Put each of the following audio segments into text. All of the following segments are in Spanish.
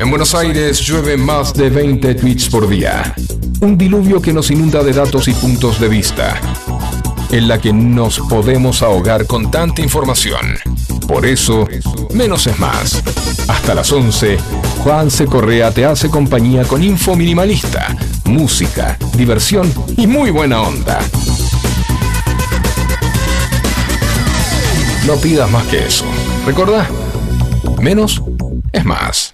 En Buenos Aires llueve más de 20 tweets por día. Un diluvio que nos inunda de datos y puntos de vista, en la que nos podemos ahogar con tanta información. Por eso, menos es más. Hasta las 11, Juan C. Correa te hace compañía con info minimalista, música, diversión y muy buena onda. No pidas más que eso. ¿Recordá? Menos es más.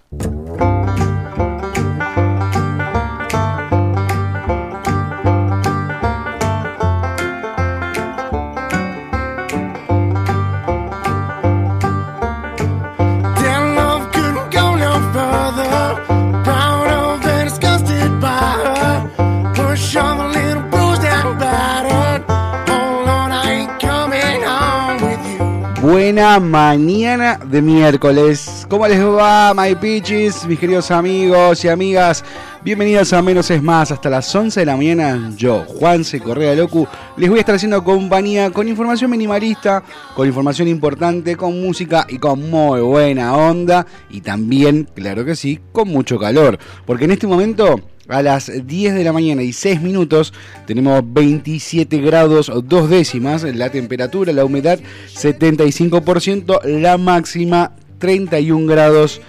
Mañana de miércoles. ¿Cómo les va, my pitches, mis queridos amigos y amigas? Bienvenidos a Menos es Más. Hasta las 11 de la mañana, yo, Juan C. Correa Locu, les voy a estar haciendo compañía con información minimalista, con información importante, con música y con muy buena onda. Y también, claro que sí, con mucho calor. Porque en este momento a las 10 de la mañana y 6 minutos tenemos 27 grados 2 décimas, la temperatura, la humedad 75%, la máxima 31 grados.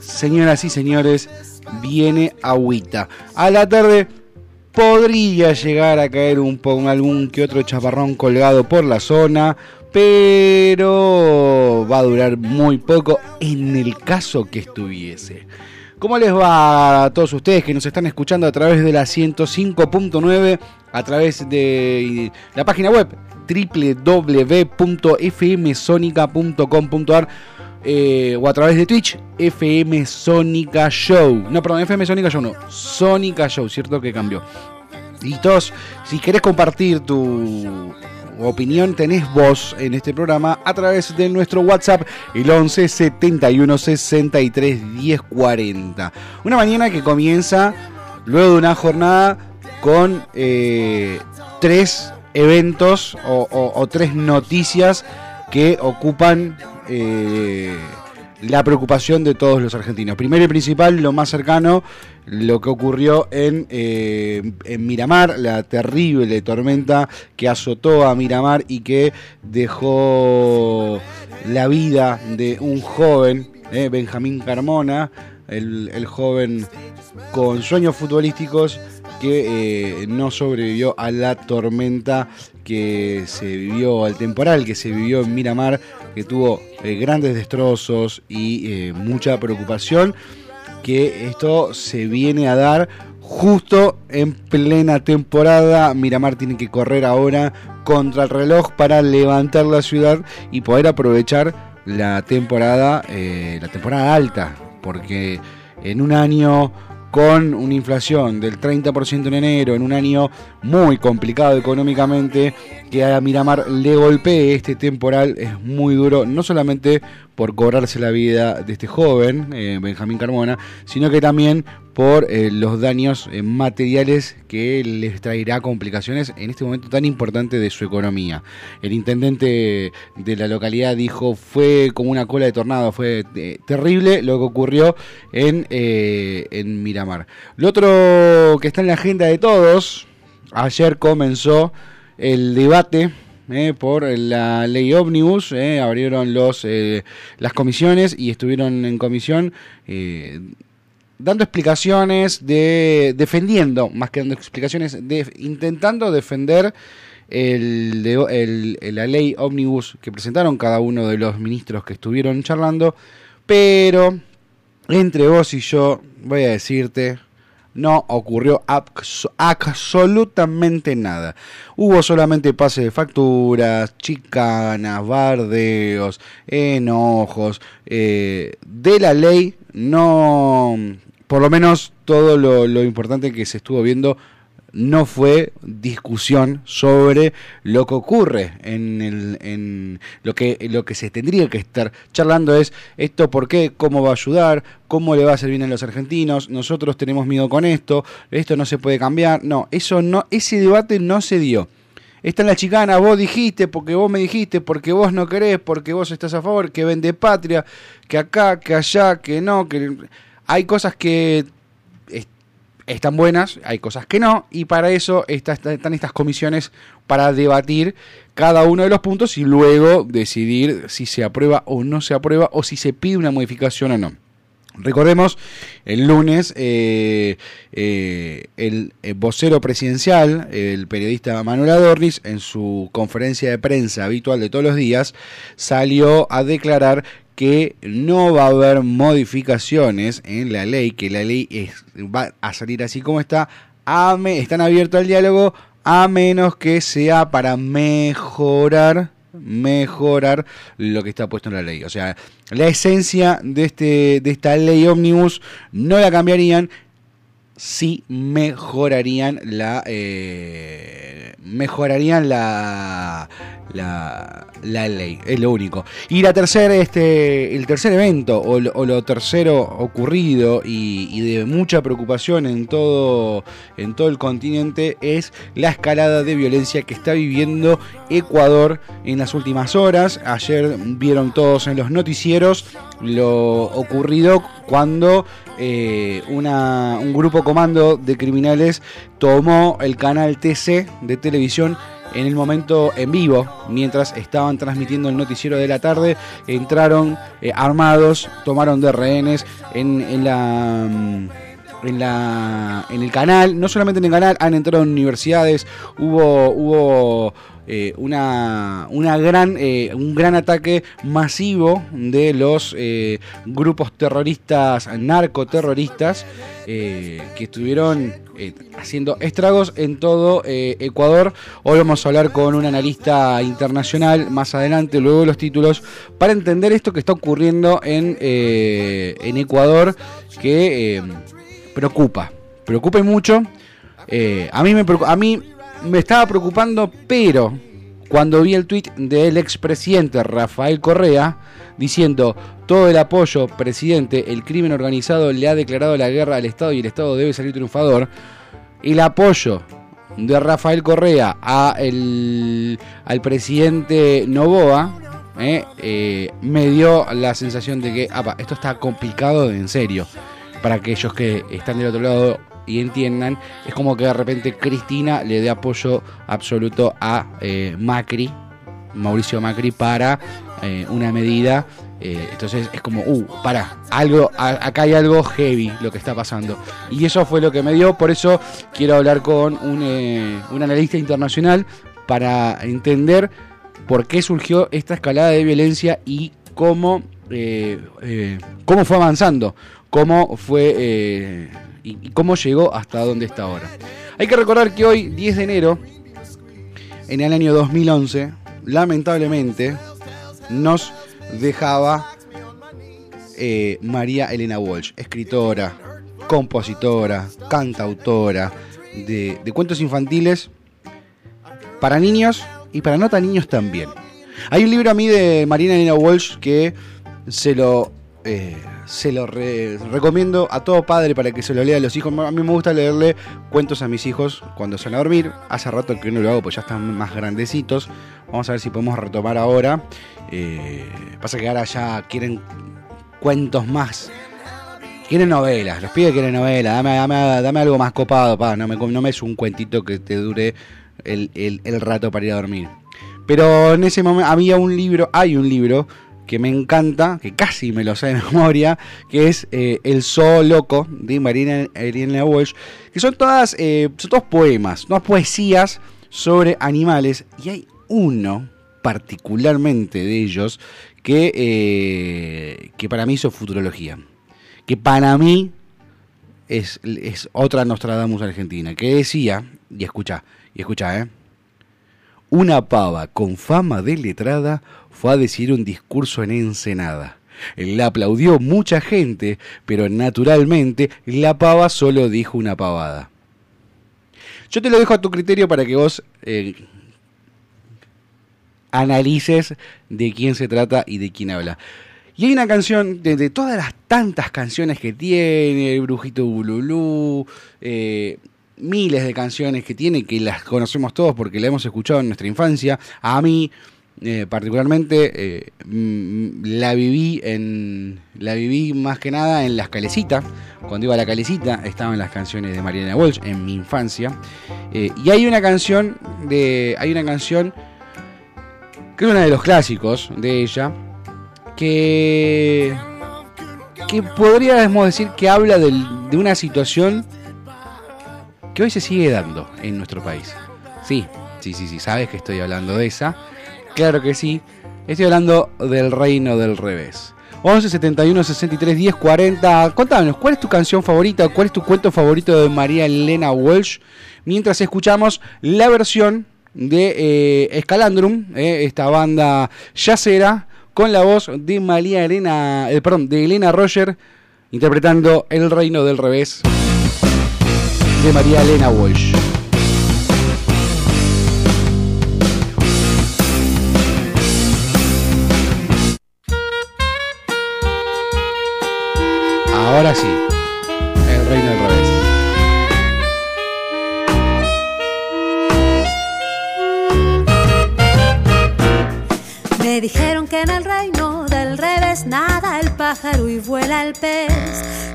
Señoras y señores, viene agüita. A la tarde podría llegar a caer un poco algún que otro chaparrón colgado por la zona, pero va a durar muy poco en el caso que estuviese. ¿Cómo les va a todos ustedes que nos están escuchando a través de la 105.9, a través de la página web www.fmsonica.com.ar eh, o a través de Twitch, FM Sónica Show. No, perdón, FM Sónica Show no, Sónica Show, ¿cierto que cambió? Y todos, si querés compartir tu opinión tenés vos en este programa a través de nuestro WhatsApp, el 11 71 63 10 40. Una mañana que comienza luego de una jornada con eh, tres eventos o, tres noticias que ocupan eh, la preocupación de todos los argentinos. Primero y principal, lo más cercano, lo que ocurrió en, eh, en Miramar, la terrible tormenta que azotó a Miramar y que dejó la vida de un joven, eh, Benjamín Carmona, el, joven con sueños futbolísticos que eh, no sobrevivió a la tormenta que se vivió, al temporal que se vivió en Miramar, que tuvo eh, grandes destrozos y mucha preocupación, que esto se viene a dar justo en plena temporada. Miramar tiene que correr ahora contra el reloj para levantar la ciudad y poder aprovechar la temporada, la temporada alta, porque en un año con una inflación del 30% en enero, en un año muy complicado económicamente, que a Miramar le golpee este temporal es muy duro, no solamente por cobrarse la vida de este joven, eh, Benjamín Carmona, sino que también por eh, los daños eh, materiales que les traerá complicaciones en este momento tan importante de su economía. El intendente de la localidad dijo fue como una cola de tornado, fue terrible lo que ocurrió en, en Miramar. Lo otro que está en la agenda de todos, ayer comenzó el debate eh, por la ley ómnibus, eh, abrieron los, eh, las comisiones y estuvieron en comisión dando explicaciones, de defendiendo, más que dando explicaciones, de, intentando defender el, la ley ómnibus que presentaron cada uno de los ministros que estuvieron charlando, pero entre vos y yo voy a decirte, no ocurrió absolutamente nada. Hubo solamente pase de facturas, chicanas, bardeos, enojos. Eh, de la ley, no, por lo menos todo lo, importante que se estuvo viendo no fue discusión sobre lo que ocurre en, el, en lo, que, lo que se tendría que estar charlando es esto por qué, cómo va a ayudar, cómo le va a hacer bien a los argentinos, nosotros tenemos miedo con esto, esto no se puede cambiar, no, eso no, ese debate no se dio. Está en la chicana, vos dijiste, porque vos me dijiste, porque vos no querés, porque vos estás a favor, que vende patria, que acá, que allá, que no, que hay cosas que están buenas, hay cosas que no, y para eso están estas comisiones para debatir cada uno de los puntos y luego decidir si se aprueba o no se aprueba o si se pide una modificación o no. Recordemos, el lunes eh, eh, el, el, vocero presidencial, el periodista Manuel Adornis, en su conferencia de prensa habitual de todos los días, salió a declarar que no va a haber modificaciones en la ley, que la ley es, va a salir así como está, están abiertos al diálogo a menos que sea para mejorar mejorar lo que está puesto en la ley. O sea, la esencia de, este, de esta ley ómnibus no la cambiarían, sí mejorarían la eh, mejorarían la, la, la, ley es lo único. Y la tercera este el tercer evento o lo, tercero ocurrido y, y, de mucha preocupación en todo en todo el continente es la escalada de violencia que está viviendo Ecuador en las últimas horas. Ayer vieron todos en los noticieros lo ocurrido cuando eh, una, un grupo comando de criminales tomó el canal TC de televisión en el momento en vivo, mientras estaban transmitiendo el noticiero de la tarde, entraron eh, armados, tomaron de rehenes en, la mm, en, la, en el canal, no solamente en el canal, han entrado en universidades, hubo, hubo eh, una, una gran, eh, un gran ataque masivo de los eh, grupos terroristas, narcoterroristas, que estuvieron haciendo estragos en todo Ecuador. Hoy vamos a hablar con un analista internacional más adelante, luego de los títulos, para entender esto que está ocurriendo en, en Ecuador, que preocupa, preocupa mucho. a, mí me, a mí me estaba preocupando, pero cuando vi el tuit del expresidente Rafael Correa diciendo todo el apoyo, presidente, el crimen organizado le ha declarado la guerra al Estado y el Estado debe salir triunfador, el apoyo de Rafael Correa a el, al presidente Novoa eh, eh, me dio la sensación de que esto está complicado en serio para aquellos que están del otro lado y entiendan, es como que de repente Cristina le dé apoyo absoluto a eh, Macri, Mauricio Macri, para eh, una medida. Eh, entonces es como, uh, para, algo, acá hay algo heavy lo que está pasando. Y eso fue lo que me dio, por eso quiero hablar con un, un analista internacional para entender por qué surgió esta escalada de violencia y cómo, cómo fue avanzando, cómo fue y, cómo llegó hasta donde está ahora. Hay que recordar que hoy, 10 de enero, en el año 2011, lamentablemente, nos dejaba eh, María Elena Walsh, escritora, compositora, cantautora de, cuentos infantiles para niños y para no tan niños también. Hay un libro a mí de María Elena Walsh que se lo eh, se lo recomiendo a todo padre para que se lo lea a los hijos. A mí me gusta leerle cuentos a mis hijos cuando salen a dormir. Hace rato que no lo hago, pues ya están más grandecitos. Vamos a ver si podemos retomar ahora. Eh, pasa que ahora ya quieren cuentos más. Quieren novelas, los pibes quieren novelas. Dame, algo más copado, pa. No me, no me es un cuentito que te dure el, el rato para ir a dormir. Pero en ese momento había un libro, hay un libro que me encanta, que casi me lo sé de memoria, que es eh, El Zoo Loco de Marina Elena Walsh, que son todas, eh, son todos poemas, todas poesías sobre animales, y hay uno particularmente de ellos que, eh, que para mí hizo futurología, que para mí es, es otra Nostradamus argentina, que decía, y escucha, y escucha, eh, una pava con fama de letrada fue a decir un discurso en Ensenada. Le aplaudió mucha gente, pero naturalmente la pava solo dijo una pavada. Yo te lo dejo a tu criterio para que vos eh, analices de quién se trata y de quién habla. Y hay una canción, de, todas las tantas canciones que tiene, el Brujito Bululú, eh, miles de canciones que tiene, que las conocemos todos porque las hemos escuchado en nuestra infancia. A mí eh, particularmente eh, la viví en la viví más que nada en las calecitas. Cuando iba a la calecita estaban las canciones de Mariana Walsh en mi infancia. Eh, y hay una canción de hay una canción que es una de los clásicos de ella que que podríamos decir que habla de una situación que hoy se sigue dando en nuestro país. Sí sí sí sí sabes que estoy hablando de esa Claro que sí. Estoy hablando del reino del revés. 11 71 63 10 40. Contanos, ¿cuál es tu canción favorita? ¿Cuál es tu cuento favorito de María Elena Walsh? Mientras escuchamos la versión de eh, Escalandrum, eh, esta banda yacera, con la voz de María Elena, eh, perdón, de Elena Roger, interpretando El Reino del Revés de María Elena Walsh. Ahora sí, el reino del revés. Me dijeron que en el reino del revés nada el pájaro y vuela el pez.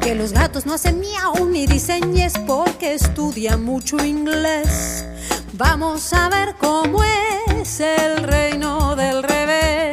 Que los gatos no hacen miau ni dicen porque estudian mucho inglés. Vamos a ver cómo es el reino del revés.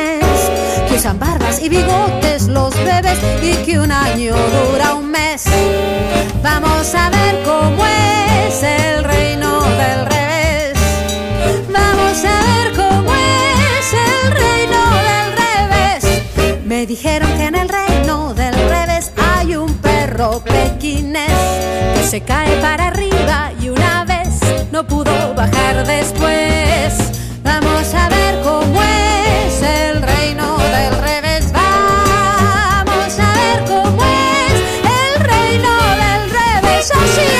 usan barbas y bigotes los bebés y que un año dura un mes. Vamos a ver cómo es el reino del revés. Vamos a ver cómo es el reino del revés. Me dijeron que en el reino del revés hay un perro pequinés que se cae para arriba y una vez no pudo bajar después. Vamos a ver cómo es el reino del revés. Vamos a ver cómo es el reino del revés. Así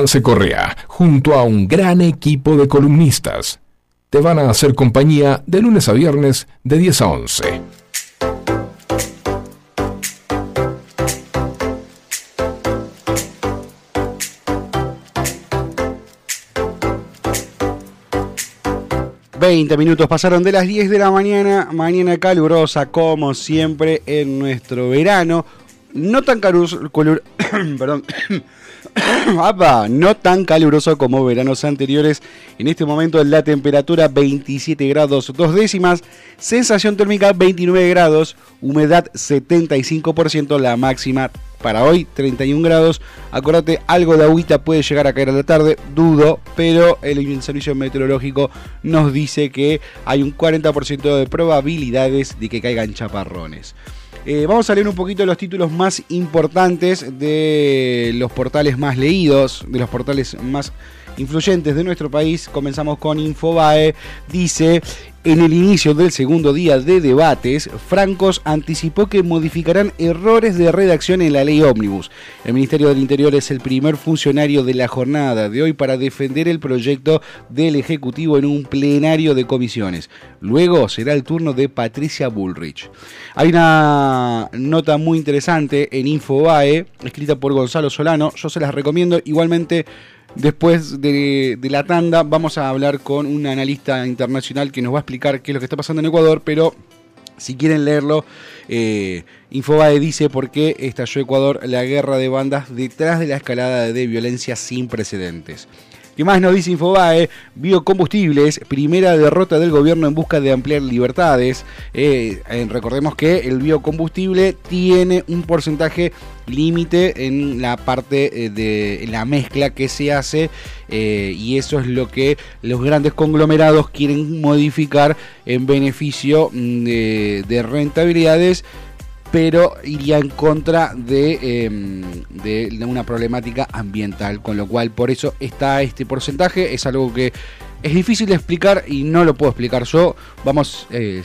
Juanse Correa, junto a un gran equipo de columnistas, te van a hacer compañía de lunes a viernes de 10 a 11. 20 minutos pasaron de las 10 de la mañana, mañana calurosa como siempre en nuestro verano. No tan caluroso, perdón, no tan caluroso como veranos anteriores. En este momento la temperatura 27 grados dos décimas, sensación térmica 29 grados, humedad 75%, la máxima para hoy 31 grados. Acordate, algo de agüita puede llegar a caer a la tarde, dudo, pero el servicio meteorológico nos dice que hay un 40% de probabilidades de que caigan chaparrones. Eh, vamos a leer un poquito los títulos más importantes de los portales más leídos, de los portales más influyentes de nuestro país. Comenzamos con Infobae. Dice, en el inicio del segundo día de debates, Francos anticipó que modificarán errores de redacción en la ley ómnibus. El Ministerio del Interior es el primer funcionario de la jornada de hoy para defender el proyecto del Ejecutivo en un plenario de comisiones. Luego será el turno de Patricia Bullrich. Hay una nota muy interesante en Infobae, escrita por Gonzalo Solano. Yo se las recomiendo. Igualmente Después de, la tanda vamos a hablar con un analista internacional que nos va a explicar qué es lo que está pasando en Ecuador, pero si quieren leerlo, eh, Infobae dice por qué estalló Ecuador la guerra de bandas detrás de la escalada de violencia sin precedentes. ¿Qué más nos dice Infobae? Biocombustibles, primera derrota del gobierno en busca de ampliar libertades. Eh, eh, recordemos que el biocombustible tiene un porcentaje límite en la parte eh, de la mezcla que se hace y eso es lo que los grandes conglomerados quieren modificar en beneficio mm, de rentabilidades pero iría en contra em, de, una problemática ambiental, con lo cual por eso está este porcentaje, es algo que es difícil de explicar y no lo puedo explicar yo. Vamos, eh,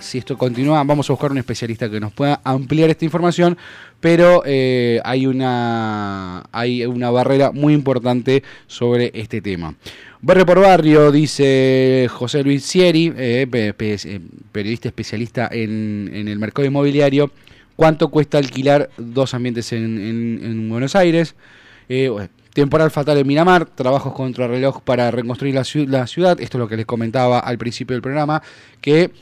si, esto continúa, vamos a buscar un especialista que nos pueda ampliar esta información, pero eh, hay, una, hay una barrera muy importante sobre este tema. Barrio por barrio, dice José Luis Sieri, eh, eh, periodista especialista en, el mercado inmobiliario, cuánto cuesta alquilar dos ambientes en, Buenos Aires. Eh, temporal fatal en Miramar, trabajos contra reloj para reconstruir la, ciudad. Esto es lo que les comentaba al principio del programa, que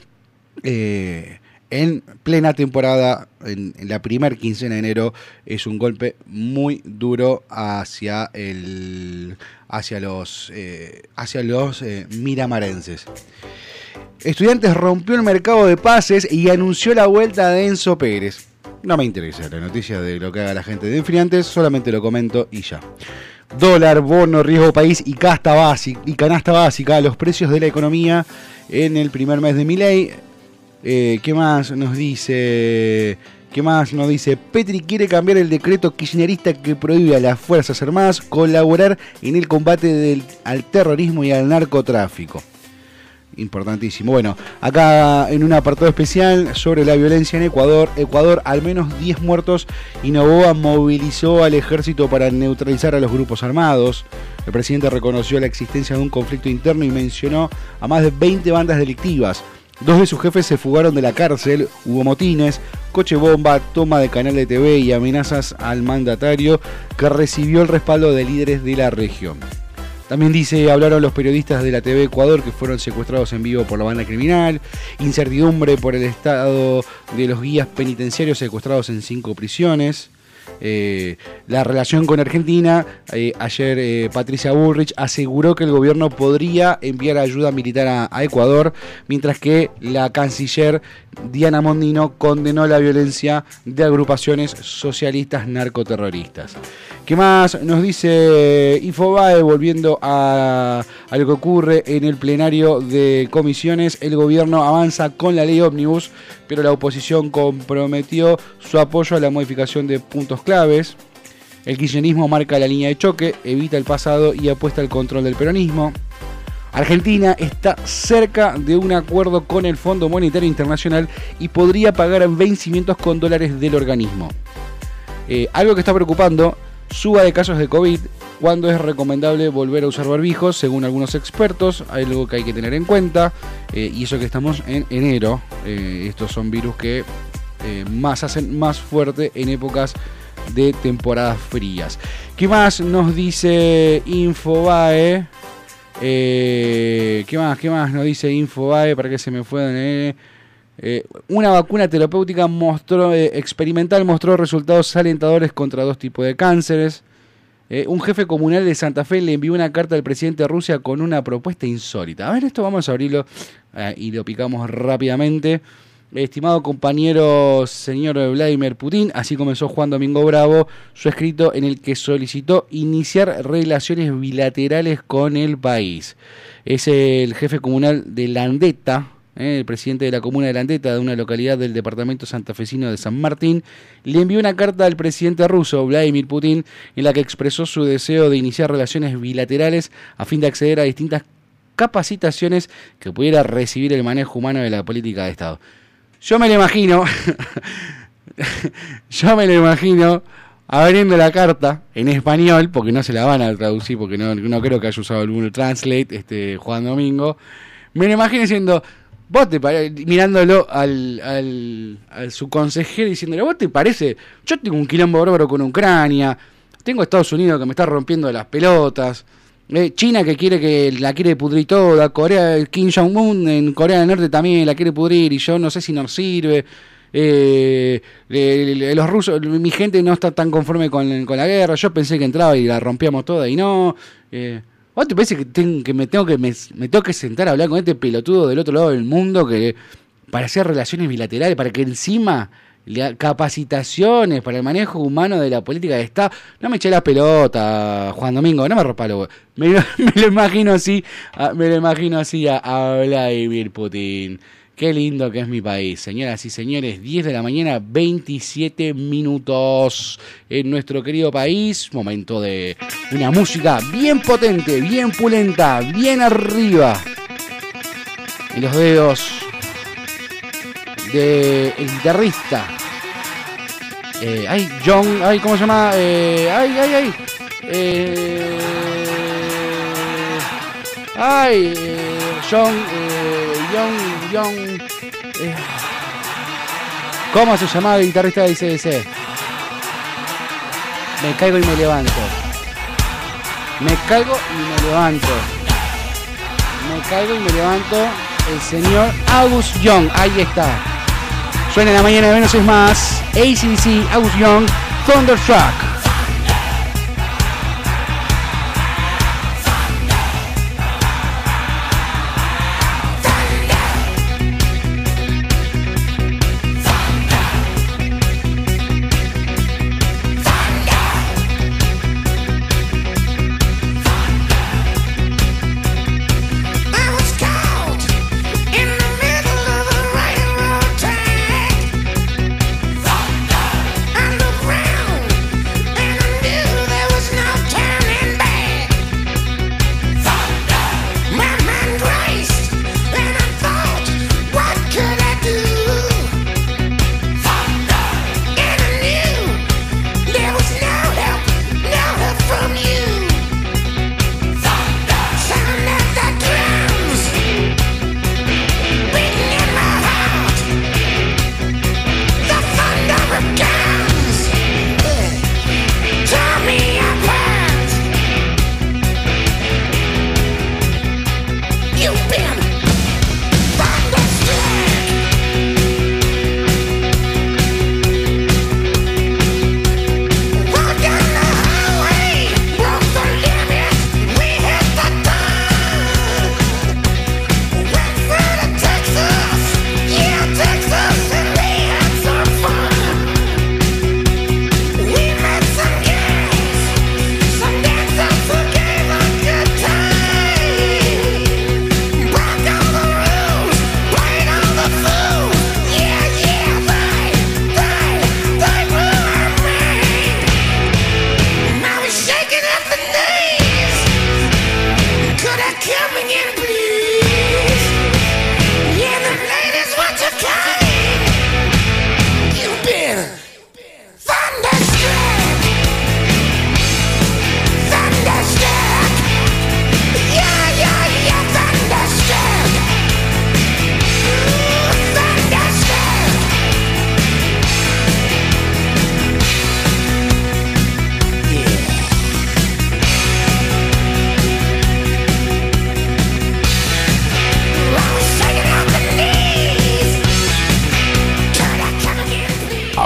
en plena temporada, en, la primera quincena de enero, es un golpe muy duro hacia, el, hacia los, eh, hacia los eh, miramarenses. Estudiantes rompió el mercado de pases y anunció la vuelta de Enzo Pérez. No me interesa la noticia de lo que haga la gente de Enfriantes, solamente lo comento y ya. Dólar, bono, riesgo país y, casta básica, y canasta básica, los precios de la economía en el primer mes de mi ley eh, ¿Qué más nos dice? ¿Qué más nos dice? Petri quiere cambiar el decreto kirchnerista que prohíbe a las Fuerzas Armadas colaborar en el combate al terrorismo y al narcotráfico. Importantísimo. Bueno, acá en un apartado especial sobre la violencia en Ecuador, Ecuador al menos 10 muertos y Novoa movilizó al ejército para neutralizar a los grupos armados. El presidente reconoció la existencia de un conflicto interno y mencionó a más de 20 bandas delictivas. Dos de sus jefes se fugaron de la cárcel, hubo motines, coche bomba, toma de canal de TV y amenazas al mandatario que recibió el respaldo de líderes de la región. También dice, hablaron los periodistas de la TV Ecuador que fueron secuestrados en vivo por la banda criminal, incertidumbre por el estado de los guías penitenciarios secuestrados en cinco prisiones, eh, la relación con Argentina. Eh, ayer eh, Patricia Bullrich aseguró que el gobierno podría enviar ayuda militar a, Ecuador, mientras que la canciller Diana Mondino condenó la violencia de agrupaciones socialistas narcoterroristas. ¿Qué más nos dice Infobae volviendo a, a, lo que ocurre en el plenario de comisiones? El gobierno avanza con la ley ómnibus, pero la oposición comprometió su apoyo a la modificación de puntos claves. El kirchnerismo marca la línea de choque, evita el pasado y apuesta al control del peronismo. Argentina está cerca de un acuerdo con el Fondo Monetario Internacional y podría pagar vencimientos con dólares del organismo. Eh, algo que está preocupando suba de casos de COVID, cuando es recomendable volver a usar barbijos, según algunos expertos, algo que hay que tener en cuenta, eh, y eso que estamos en enero, eh, estos son virus que más hacen más fuerte en épocas de temporadas frías. ¿Qué más nos dice Infobae? Eh, ¿Qué más? ¿Qué más nos dice Infobae? ¿Para qué se me fue? Eh, una vacuna terapéutica mostró, eh, experimental mostró resultados alentadores contra dos tipos de cánceres. Eh, un jefe comunal de Santa Fe le envió una carta al presidente de Rusia con una propuesta insólita. A ver, esto vamos a abrirlo y lo picamos rápidamente. Estimado compañero señor Vladimir Putin, así comenzó Juan Domingo Bravo su escrito en el que solicitó iniciar relaciones bilaterales con el país. Es el jefe comunal de Landeta, eh, el presidente de la comuna de Landeta, de una localidad del departamento santafesino de San Martín, le envió una carta al presidente ruso, Vladimir Putin, en la que expresó su deseo de iniciar relaciones bilaterales a fin de acceder a distintas capacitaciones que pudiera recibir el manejo humano de la política de Estado. Yo me lo imagino, yo me lo imagino abriendo la carta en español, porque no se la van a traducir, porque no, creo que haya usado el Translate, este, Juan Domingo. Me lo imagino diciendo, vos te mirándolo al, al, su consejero diciéndole, vos te parece, yo tengo un quilombo bárbaro con Ucrania, tengo Estados Unidos que me está rompiendo las pelotas, eh, China que quiere que la quiere pudrir toda, Corea, Kim Jong-un en Corea del Norte también la quiere pudrir y yo no sé si nos sirve. Eh, los rusos, mi gente no está tan conforme con, con, la guerra. Yo pensé que entraba y la rompíamos toda y no. Eh, ¿Vos te parece que, me tengo que me, tengo que sentar a hablar con este pelotudo del otro lado del mundo que para hacer relaciones bilaterales, para que encima capacitaciones para el manejo humano de la política de Estado. No me eché la pelota, Juan Domingo, no me rompa lo... Me, me lo imagino así, me lo imagino así a, a Vladimir Putin. Qué lindo que es mi país, señoras y señores. 10 de la mañana, 27 minutos en nuestro querido país. Momento de una música bien potente, bien pulenta, bien arriba. En los dedos del guitarrista. Eh, ay, John, ay, ¿cómo se llama? Eh, ay, ay, ay. Eh, ay, eh, John, eh, John, John. Eh, ¿Cómo se llamaba el guitarrista de ICDC? Me caigo y me levanto. Me caigo y me levanto. Me caigo y me levanto. El señor August Young. Ahí está. Suena en la mañana de menos es más. ACDC, August Young, Thunderstruck.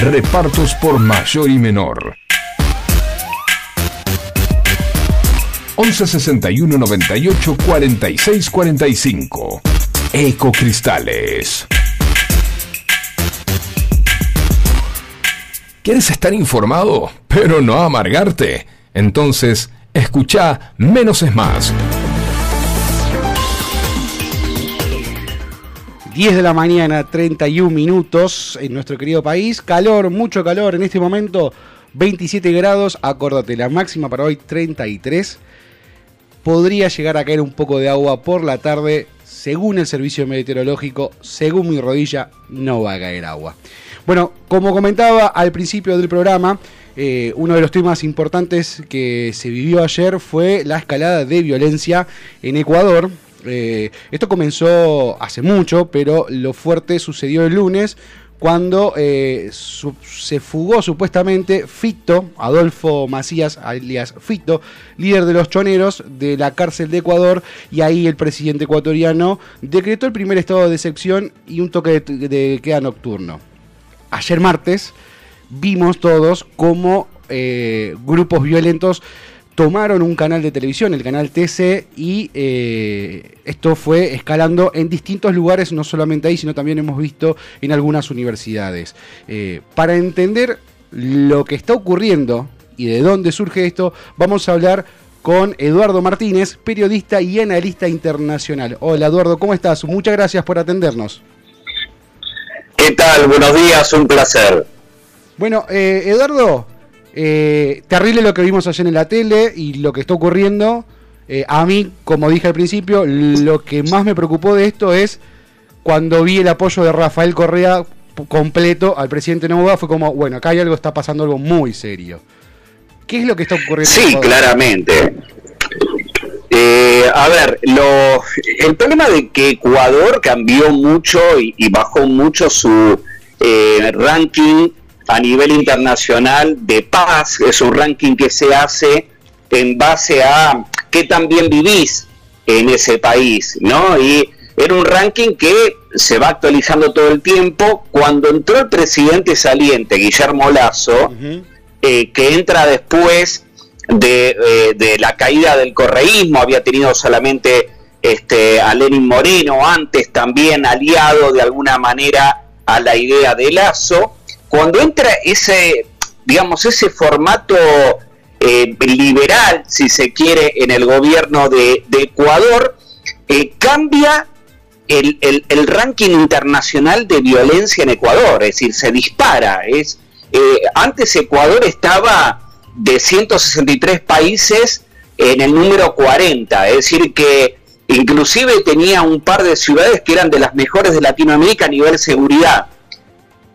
repartos por mayor y menor. 11 61 98 46 45 Ecocristales. ¿Quieres estar informado, pero no amargarte? Entonces, escucha Menos es Más 10 de la mañana, 31 minutos en nuestro querido país. Calor, mucho calor en este momento, 27 grados. Acordate, la máxima para hoy 33. Podría llegar a caer un poco de agua por la tarde. Según el servicio meteorológico, según mi rodilla, no va a caer agua. Bueno, como comentaba al principio del programa, eh, uno de los temas importantes que se vivió ayer fue la escalada de violencia en Ecuador, eh, esto comenzó hace mucho, pero lo fuerte sucedió el lunes cuando eh, se fugó supuestamente Fito, Adolfo Macías, alias Fito, líder de los choneros de la cárcel de Ecuador, y ahí el presidente ecuatoriano decretó el primer estado de excepción y un toque de, queda nocturno. Ayer martes vimos todos cómo eh, grupos violentos tomaron un canal de televisión, el canal TC, y eh, esto fue escalando en distintos lugares, no solamente ahí, sino también hemos visto en algunas universidades. Eh, para entender lo que está ocurriendo y de dónde surge esto, vamos a hablar con Eduardo Martínez, periodista y analista internacional. Hola Eduardo, ¿cómo estás? Muchas gracias por atendernos. ¿Qué tal? Buenos días, un placer. Bueno, eh, Eduardo, eh, terrible lo que vimos ayer en la tele y lo que está ocurriendo. Eh, a mí, como dije al principio, lo que más me preocupó de esto es cuando vi el apoyo de Rafael Correa completo al presidente Nova, fue como, bueno, acá hay algo, está pasando algo muy serio. ¿Qué es lo que está ocurriendo? Sí, claramente. Eh, a ver, lo, el problema de que Ecuador cambió mucho y, bajó mucho su eh, ranking a nivel internacional de paz, es un ranking que se hace en base a qué tan bien vivís en ese país, ¿no? Y era un ranking que se va actualizando todo el tiempo. Cuando entró el presidente saliente, Guillermo Lazo, eh, que entra después de, eh, de, la caída del correísmo, había tenido solamente este, a Lenin Moreno, antes también aliado de alguna manera a la idea de Lazo, cuando entra ese, digamos, ese formato eh, liberal, si se quiere, en el gobierno de, Ecuador, eh, cambia el, el, ranking internacional de violencia en Ecuador, es decir, se dispara. Es, eh, antes Ecuador estaba de 163 países en el número 40, es decir, que inclusive tenía un par de ciudades que eran de las mejores de Latinoamérica a nivel seguridad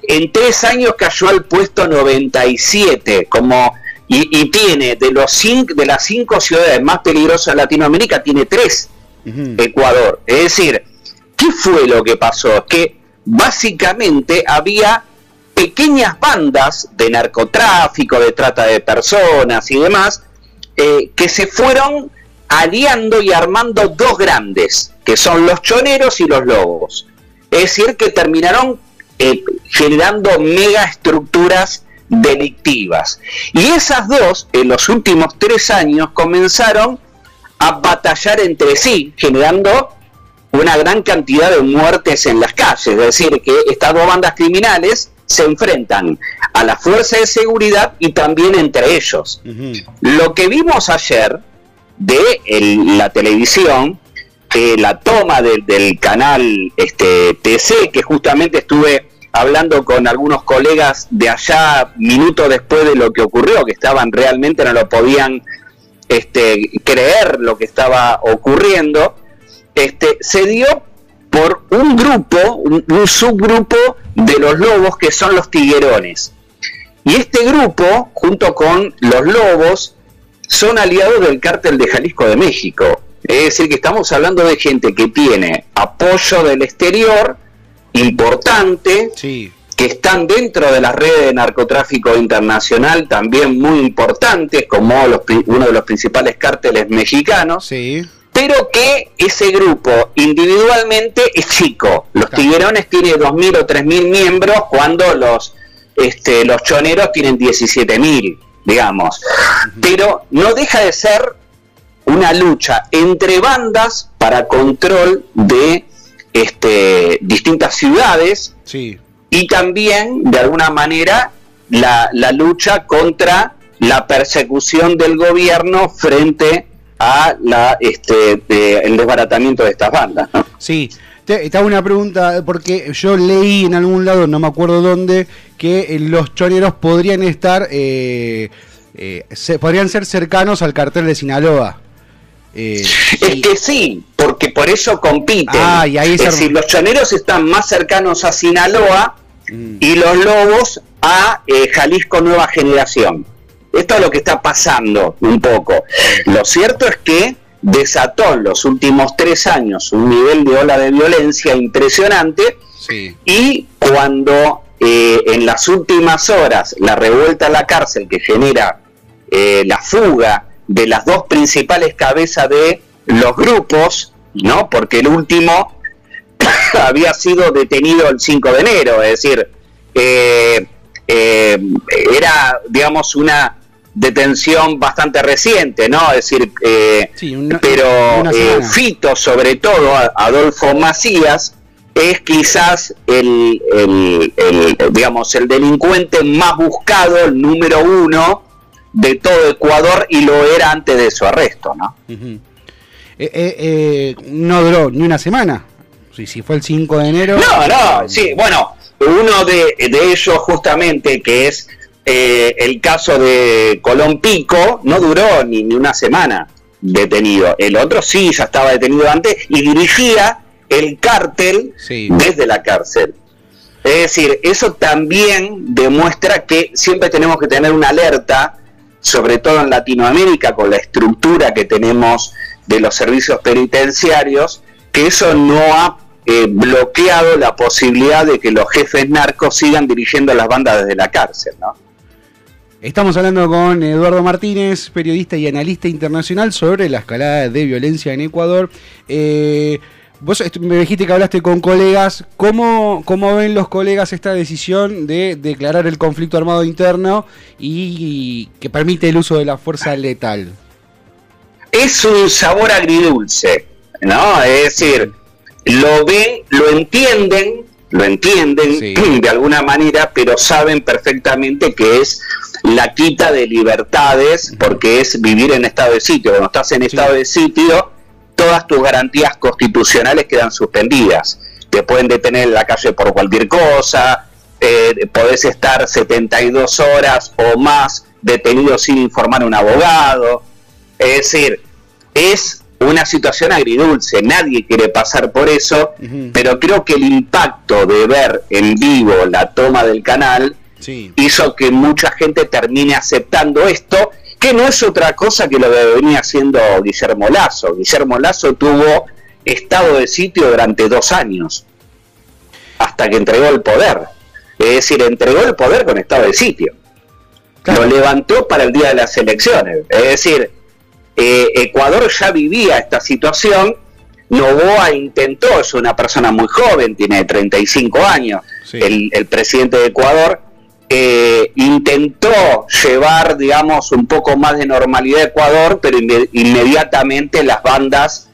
en tres años cayó al puesto 97, como, y, tiene de, los cinco, de las cinco ciudades más peligrosas de Latinoamérica, tiene tres Ecuador. Es decir, ¿qué fue lo que pasó? Que básicamente había pequeñas bandas de narcotráfico, de trata de personas y demás, eh, que se fueron aliando y armando dos grandes, que son los choneros y los lobos. Es decir, que terminaron eh, generando megaestructuras delictivas. Y esas dos, en los últimos tres años, comenzaron a batallar entre sí, generando una gran cantidad de muertes en las calles. Es decir, que estas dos bandas criminales se enfrentan a la fuerza de seguridad y también entre ellos. Lo que vimos ayer de la televisión, la toma del canal este, TC, que justamente estuve hablando con algunos colegas de allá minutos después de lo que ocurrió, que estaban realmente no lo podían este, creer lo que estaba ocurriendo, este, se dio por un grupo, un, subgrupo de los lobos que son los tiguerones. Y este grupo, junto con los lobos, son aliados del cártel de Jalisco de México. Es decir, que estamos hablando de gente que tiene apoyo del exterior importante, que están dentro de las redes de narcotráfico internacional también muy importantes, como uno de los principales cárteles mexicanos. Pero que ese grupo individualmente es chico. Los tiguerones tienen 2.000 o 3.000 miembros cuando los, este, los choneros tienen 17.000, digamos. Pero no deja de ser una lucha entre bandas para control de este, distintas ciudades y también, de alguna manera, la, lucha contra la persecución del gobierno frente a la, este, el desbaratamiento de estas bandas. Sí, estaba una pregunta, porque yo leí en algún lado, no me acuerdo dónde, que los choneros podrían estar, eh, eh, se, podrían ser cercanos al cartel de Sinaloa. Eh, es que sí, porque por eso compiten. Ah, es decir, los choneros están más cercanos a Sinaloa mm. y los lobos a eh, Jalisco Nueva Generación. Esto es lo que está pasando un poco. Lo cierto es que desató en los últimos tres años un nivel de ola de violencia impresionante y cuando eh, en las últimas horas la revuelta a la cárcel que genera la fuga de las dos principales cabezas de los grupos, ¿no? Porque el último había sido detenido el 5 de enero, es decir, eh, eh, era, digamos, una detención bastante reciente, ¿no? Es decir, eh, pero Fito, sobre todo, Adolfo Macías, es quizás el, el, digamos, el delincuente más buscado, el número uno de todo Ecuador y lo era antes de su arresto, ¿no? Eh, eh, eh, no duró ni una semana. Si, si fue el 5 de enero. No, no, sí, bueno, uno de, ellos justamente, que es el caso de Colón Pico, no duró ni, ni una semana detenido. El otro sí, ya estaba detenido antes y dirigía el cártel desde la cárcel. Es decir, eso también demuestra que siempre tenemos que tener una alerta sobre todo en Latinoamérica, con la estructura que tenemos de los servicios penitenciarios, que eso no ha eh, bloqueado la posibilidad de que los jefes narcos sigan dirigiendo las bandas desde la cárcel, ¿no? Estamos hablando con Eduardo Martínez, periodista y analista internacional, sobre la escalada de violencia en Ecuador. Eh, Vos me dijiste que hablaste con colegas. ¿Cómo, ¿Cómo ven los colegas esta decisión de declarar el conflicto armado interno y que permite el uso de la fuerza letal? Es un sabor agridulce, ¿no? Es decir, lo ven, lo entienden, lo entienden de alguna manera, pero saben perfectamente que es la quita de libertades, porque es vivir en estado de sitio. Cuando estás en estado de sitio, todas tus garantías constitucionales quedan suspendidas. Te pueden detener en la calle por cualquier cosa, eh, podés estar 72 horas o más detenido sin informar a un abogado. Es decir, es una situación agridulce, nadie quiere pasar por eso, pero creo que el impacto de ver en vivo la toma del canal hizo que mucha gente termine aceptando esto que no es otra cosa que lo que venía haciendo Guillermo Lazo. Guillermo Lazo tuvo estado de sitio durante dos años, hasta que entregó el poder. Es decir, entregó el poder con estado de sitio. Lo levantó para el día de las elecciones. Es decir, eh, Ecuador ya vivía esta situación. Novoa intentó, es una persona muy joven, tiene 35 años, el, el presidente de Ecuador, eh, intentó llevar, digamos, un poco más de normalidad a Ecuador, pero inmediatamente las bandas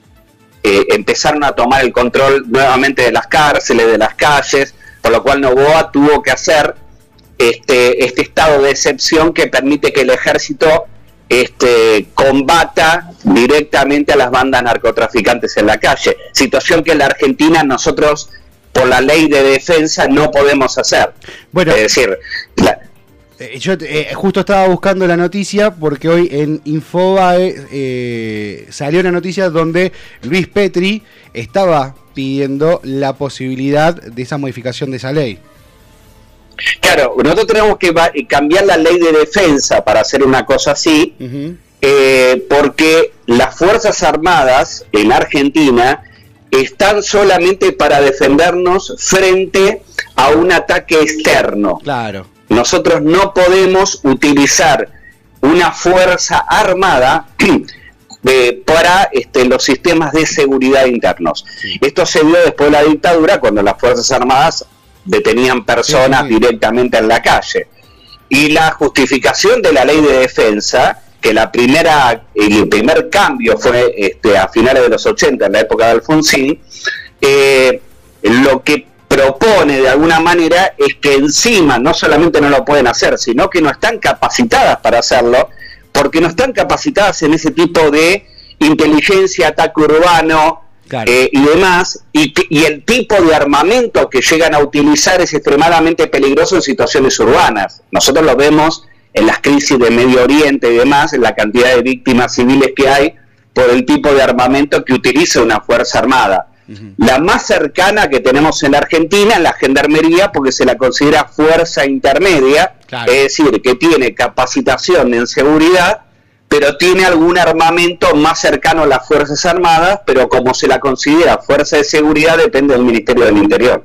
eh, empezaron a tomar el control nuevamente de las cárceles, de las calles, por lo cual Novoa tuvo que hacer este, este estado de excepción que permite que el ejército este, combata directamente a las bandas narcotraficantes en la calle. Situación que en la Argentina nosotros, por la ley de defensa, no podemos hacer. Bueno, es decir, eh, yo eh, justo estaba buscando la noticia porque hoy en Infobae eh, salió una noticia donde Luis Petri estaba pidiendo la posibilidad de esa modificación de esa ley. Claro, nosotros tenemos que cambiar la ley de defensa para hacer una cosa así, porque las Fuerzas Armadas en Argentina están solamente para defendernos frente a un ataque externo. Claro nosotros no podemos utilizar una fuerza armada eh, para este, los sistemas de seguridad internos. Esto se dio después de la dictadura, cuando las Fuerzas Armadas detenían personas directamente en la calle. Y la justificación de la ley de defensa, que la primera, el primer cambio fue este, a finales de los 80, en la época de Alfonsín, eh, lo que propone de alguna manera es que encima no solamente no lo pueden hacer, sino que no están capacitadas para hacerlo, porque no están capacitadas en ese tipo de inteligencia, ataque urbano eh, y demás, y, y el tipo de armamento que llegan a utilizar es extremadamente peligroso en situaciones urbanas. Nosotros lo vemos en las crisis de Medio Oriente y demás, en la cantidad de víctimas civiles que hay por el tipo de armamento que utiliza una Fuerza Armada. La más cercana que tenemos en Argentina es la gendarmería porque se la considera fuerza intermedia, es decir, que tiene capacitación en seguridad, pero tiene algún armamento más cercano a las Fuerzas Armadas, pero como se la considera fuerza de seguridad depende del Ministerio del Interior.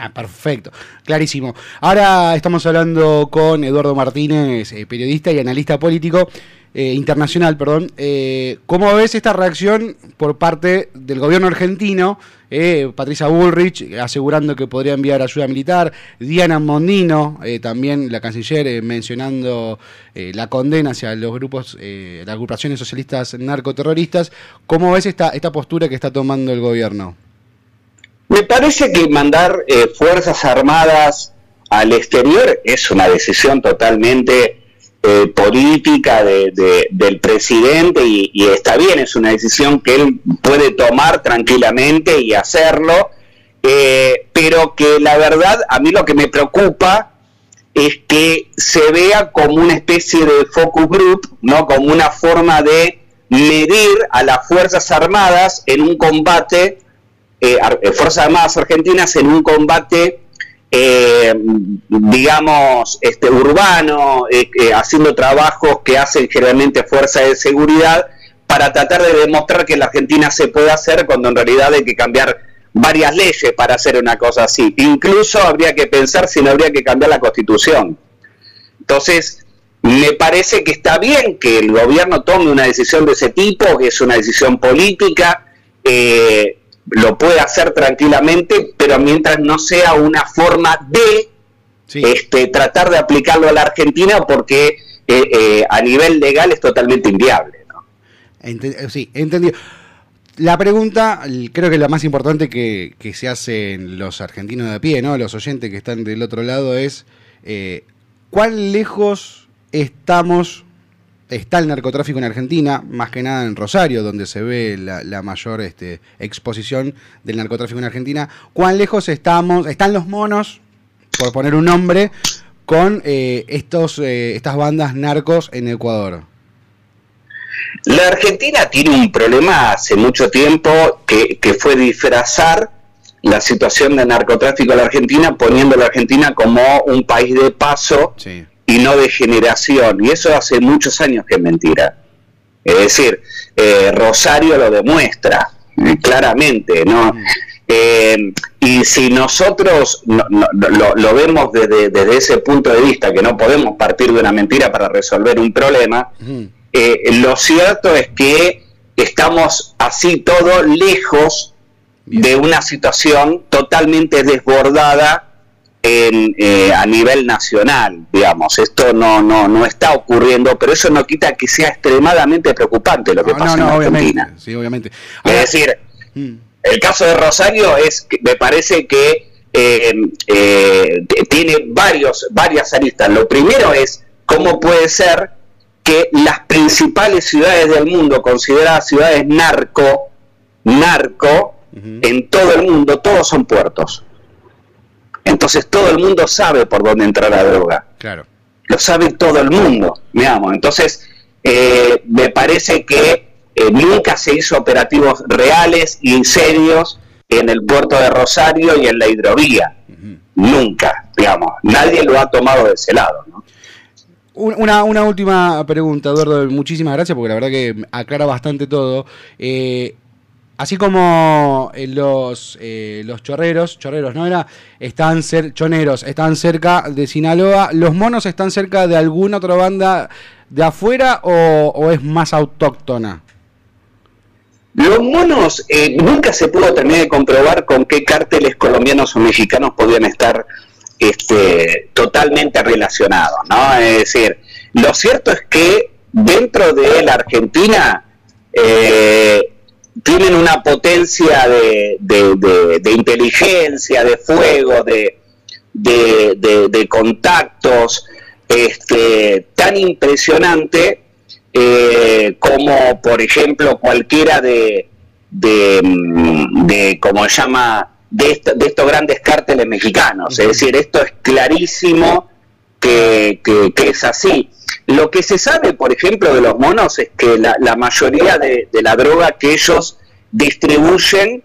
Ah, perfecto, clarísimo. Ahora estamos hablando con Eduardo Martínez, eh, periodista y analista político. Eh, internacional, perdón. Eh, ¿Cómo ves esta reacción por parte del gobierno argentino? Eh, Patricia Bullrich asegurando que podría enviar ayuda militar, Diana Mondino, también la canciller, mencionando la condena hacia los grupos, las agrupaciones socialistas narcoterroristas. ¿Cómo ves esta, esta postura que está tomando el gobierno? Me parece que mandar fuerzas armadas al exterior es una decisión totalmente eh, política del presidente y, está bien, es una decisión que él puede tomar tranquilamente y hacerlo, eh, pero que la verdad a mí lo que me preocupa es que se vea como una especie de focus group, ¿no? como una forma de medir a las Fuerzas Armadas en un combate, eh, Fuerzas Armadas Argentinas en un combate eh, digamos, este, urbano, eh, eh, haciendo trabajos que hacen generalmente fuerza de seguridad, para tratar de demostrar que la Argentina se puede hacer cuando en realidad hay que cambiar varias leyes para hacer una cosa así. Incluso habría que pensar si no habría que cambiar la constitución. Entonces, me parece que está bien que el gobierno tome una decisión de ese tipo, que es una decisión política, eh, lo puede hacer tranquilamente, pero mientras no sea una forma de este, tratar de aplicarlo a la Argentina, porque eh, eh, a nivel legal es totalmente inviable. ¿no? Eh, sí, entendido. La pregunta, creo que la más importante que, que, se hacen los argentinos de a pie, ¿no? los oyentes que están del otro lado, es ¿cuán lejos estamos está el narcotráfico en Argentina, más que nada en Rosario, donde se ve la, mayor este, exposición del narcotráfico en Argentina. ¿Cuán lejos estamos? ¿Están los monos, por poner un nombre, con eh, estos, eh, estas bandas narcos en Ecuador? La Argentina tiene un problema hace mucho tiempo que, que fue disfrazar la situación de narcotráfico en la Argentina, poniendo a la Argentina como un país de paso sí y no de generación. Y eso hace muchos años que es mentira. Es decir, eh, Rosario lo demuestra eh, claramente, ¿no? Eh, y si nosotros lo, vemos desde, ese punto de vista, que no podemos partir de una mentira para resolver un problema, lo cierto es que estamos así todo lejos de una situación totalmente desbordada eh, a nivel nacional, digamos. Esto no, no, no está ocurriendo, pero eso no quita que sea extremadamente preocupante lo que pasa en Argentina. Sí, obviamente. es decir, mm. el caso de Rosario es, me parece que eh, eh, tiene varios, varias aristas. Lo primero es cómo puede ser que las principales ciudades del mundo, consideradas ciudades narco, narco, en todo el mundo, todos son puertos. Entonces todo el mundo sabe por dónde entrar la droga. Claro. Lo sabe todo el mundo, digamos. Entonces, eh, me parece que eh, nunca se hizo operativos reales y serios en el puerto de Rosario y en la hidrovía. Nunca, digamos. Nadie lo ha tomado de ese lado. Una, una, última pregunta, Eduardo. Muchísimas gracias porque la verdad que aclara bastante todo. Eh, así como los, los chorreros, chorreros no era, están ser, choneros, están cerca de Sinaloa, los monos están cerca de alguna otra banda de afuera o es más autóctona. Los monos eh, nunca se pudo terminar de comprobar con qué cárteles colombianos o mexicanos podían estar este, totalmente relacionados, ¿no? Es decir, lo cierto es que dentro de la Argentina eh, tienen una potencia de, inteligencia, de fuego, de, de contactos, este, tan impresionante eh, como por ejemplo cualquiera de, de, mm, de como se llama, de, de, estos grandes cárteles mexicanos. Es decir, esto es clarísimo que, que, es así. Lo que se sabe, por ejemplo, de los monos es que la, la mayoría de, la droga que ellos distribuyen,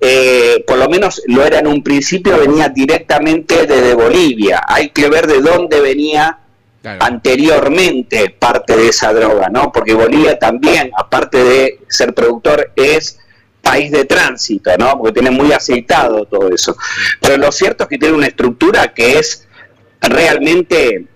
eh, por lo menos lo era en un principio, venía directamente desde Bolivia. Hay que ver de dónde venía anteriormente parte de esa droga, ¿no? Porque Bolivia también, aparte de ser productor, es país de tránsito, ¿no? Porque tiene muy aceitado todo eso. Pero lo cierto es que tiene una estructura que es realmente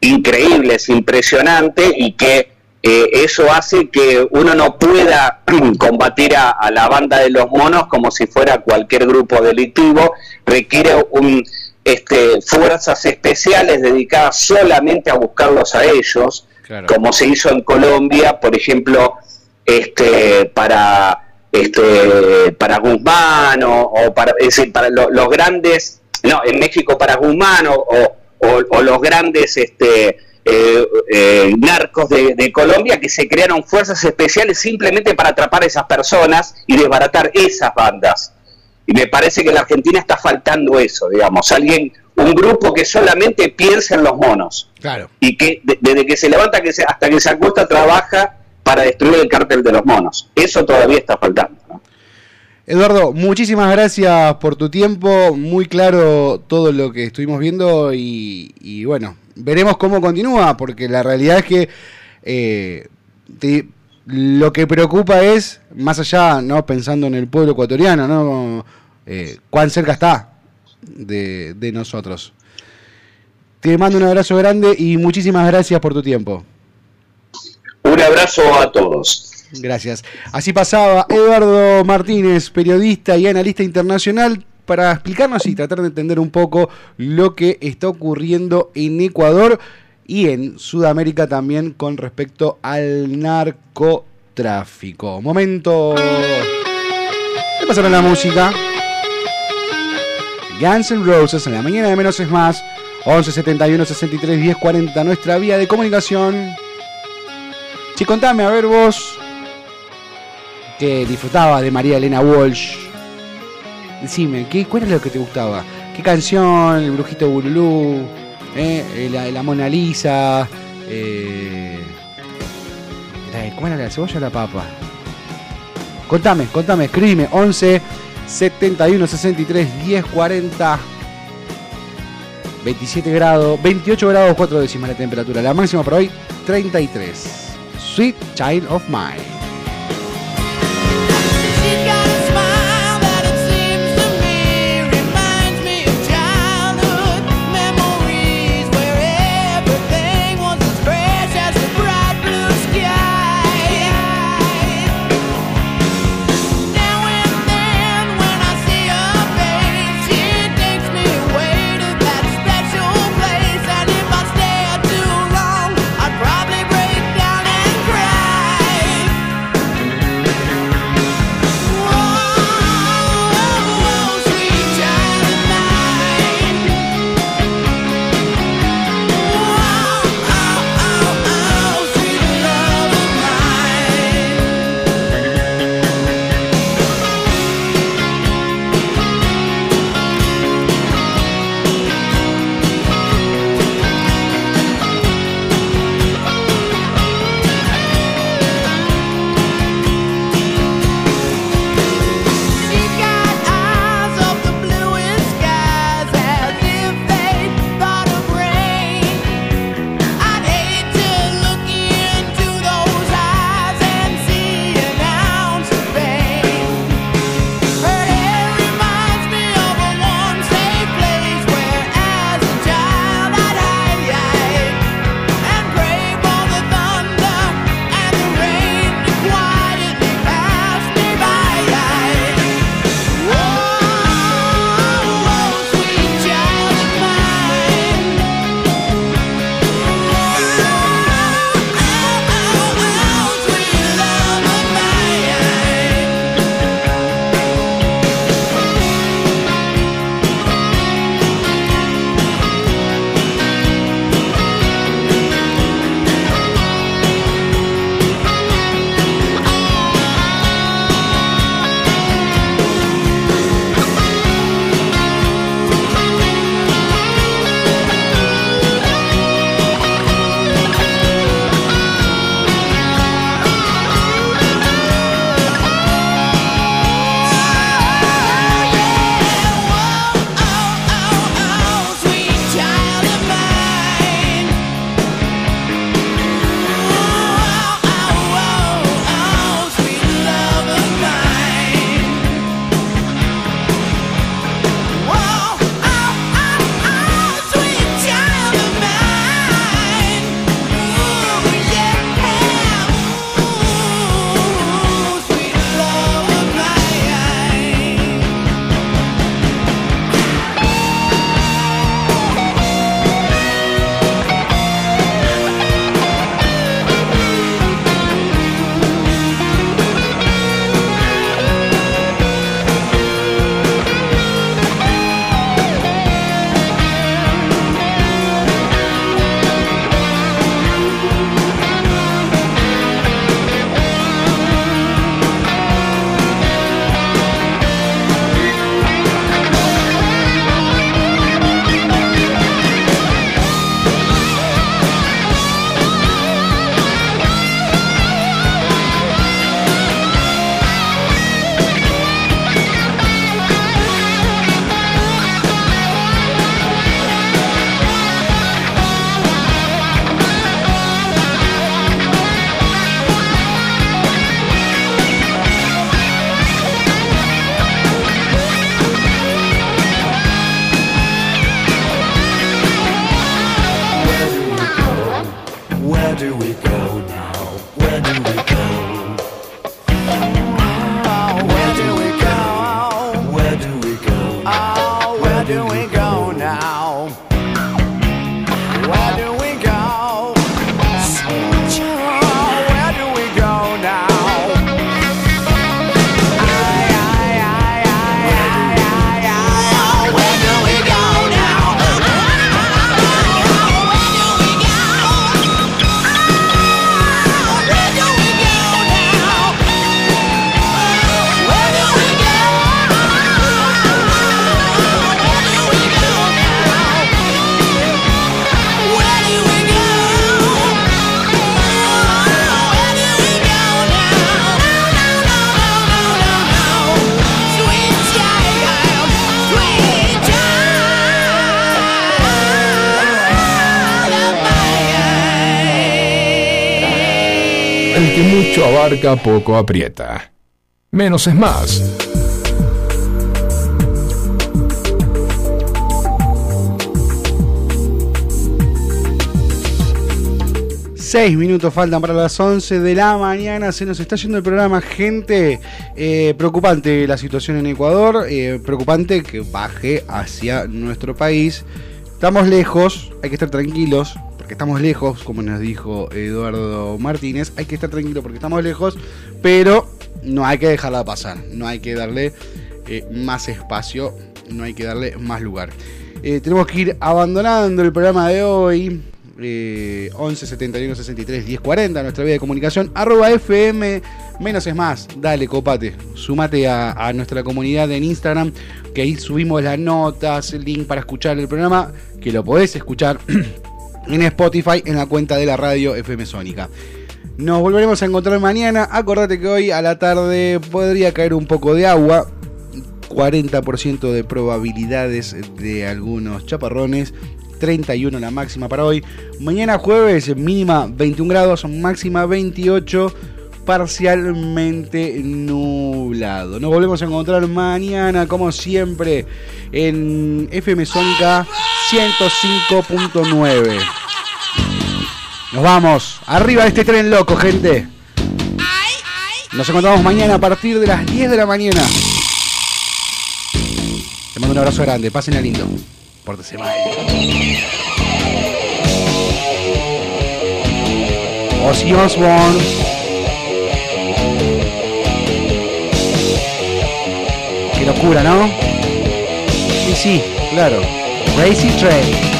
increíble, es impresionante y que eh, eso hace que uno no pueda combatir a, a, la banda de los monos como si fuera cualquier grupo delictivo, requiere un este, fuerzas especiales dedicadas solamente a buscarlos a ellos, como se hizo en Colombia, por ejemplo, este, para este, para Guzmán o, para, para los grandes, no, en México para Guzmán o, o, los grandes este, eh, eh, narcos de, de, Colombia que se crearon fuerzas especiales simplemente para atrapar a esas personas y desbaratar esas bandas. Y me parece que en la Argentina está faltando eso, digamos, alguien, un grupo que solamente piensa en los monos. Claro. Y que desde que se levanta que se, hasta que se acuesta trabaja para destruir el cártel de los monos. Eso todavía está faltando. Eduardo, muchísimas gracias por tu tiempo, muy claro todo lo que estuvimos viendo y, bueno, veremos cómo continúa, porque la realidad es que eh, lo que preocupa es, más allá, no pensando en el pueblo ecuatoriano, ¿no? Eh, cuán cerca está de, nosotros. Te mando un abrazo grande y muchísimas gracias por tu tiempo. Un abrazo a todos. Gracias. Así pasaba Eduardo Martínez, periodista y analista internacional, para explicarnos y tratar de entender un poco lo que está ocurriendo en Ecuador y en Sudamérica también con respecto al narcotráfico. Momento de pasar a la música. Guns N' Roses en la mañana de menos es más. 11 71 63 10 40, nuestra vía de comunicación. Si contame, a ver vos, que disfrutaba de María Elena Walsh. Decime, ¿qué, ¿cuál es lo que te gustaba? ¿Qué canción? El Brujito Bululú, eh, la, Mona Lisa, eh, ¿cómo era la cebolla o la papa? Contame, contame, escríbeme, 11 71 63 10 40 27 grados, 28 grados 4 décimas la temperatura. La máxima para hoy 33. Sweet Child of Mine. Poco aprieta. Menos es más. Seis minutos faltan para las 11 de la mañana. Se nos está yendo el programa, gente. Eh, preocupante la situación en Ecuador. Eh, preocupante que baje hacia nuestro país. Estamos lejos, hay que estar tranquilos. Estamos lejos, como nos dijo Eduardo Martínez. Hay que estar tranquilos porque estamos lejos. Pero no hay que dejarla pasar. No hay que darle eh, más espacio. No hay que darle más lugar. tenemos que ir abandonando el programa de hoy eh, 11 71 63 10 40, nuestra vía de comunicación, arroba FM, menos es más, dale, copate, sumate a, nuestra comunidad en Instagram, que ahí subimos las notas, el link para escuchar el programa, que lo podés escuchar en Spotify en la cuenta de la radio FM Sónica. Nos volveremos a encontrar mañana. Acordate que hoy a la tarde podría caer un poco de agua. 40% de probabilidades de algunos chaparrones 31 la máxima para hoy. Mañana jueves mínima 21 grados, máxima 28, parcialmente nublado. Nos volvemos a encontrar mañana como siempre en FM Sónica 105.9. Nos vamos, arriba de este tren loco, gente. Nos encontramos mañana a partir de las 10 de la mañana. Te mando un abrazo grande, pasen a lindo. Pórtese mal. Ozzy Osbourne. Locura, ¿no? Sí, sí, claro. Crazy Train.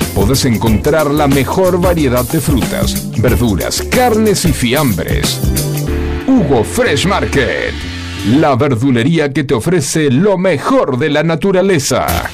Podés encontrar la mejor variedad de frutas, verduras, carnes y fiambres. Hugo Fresh Market, la verdulería que te ofrece lo mejor de la naturaleza.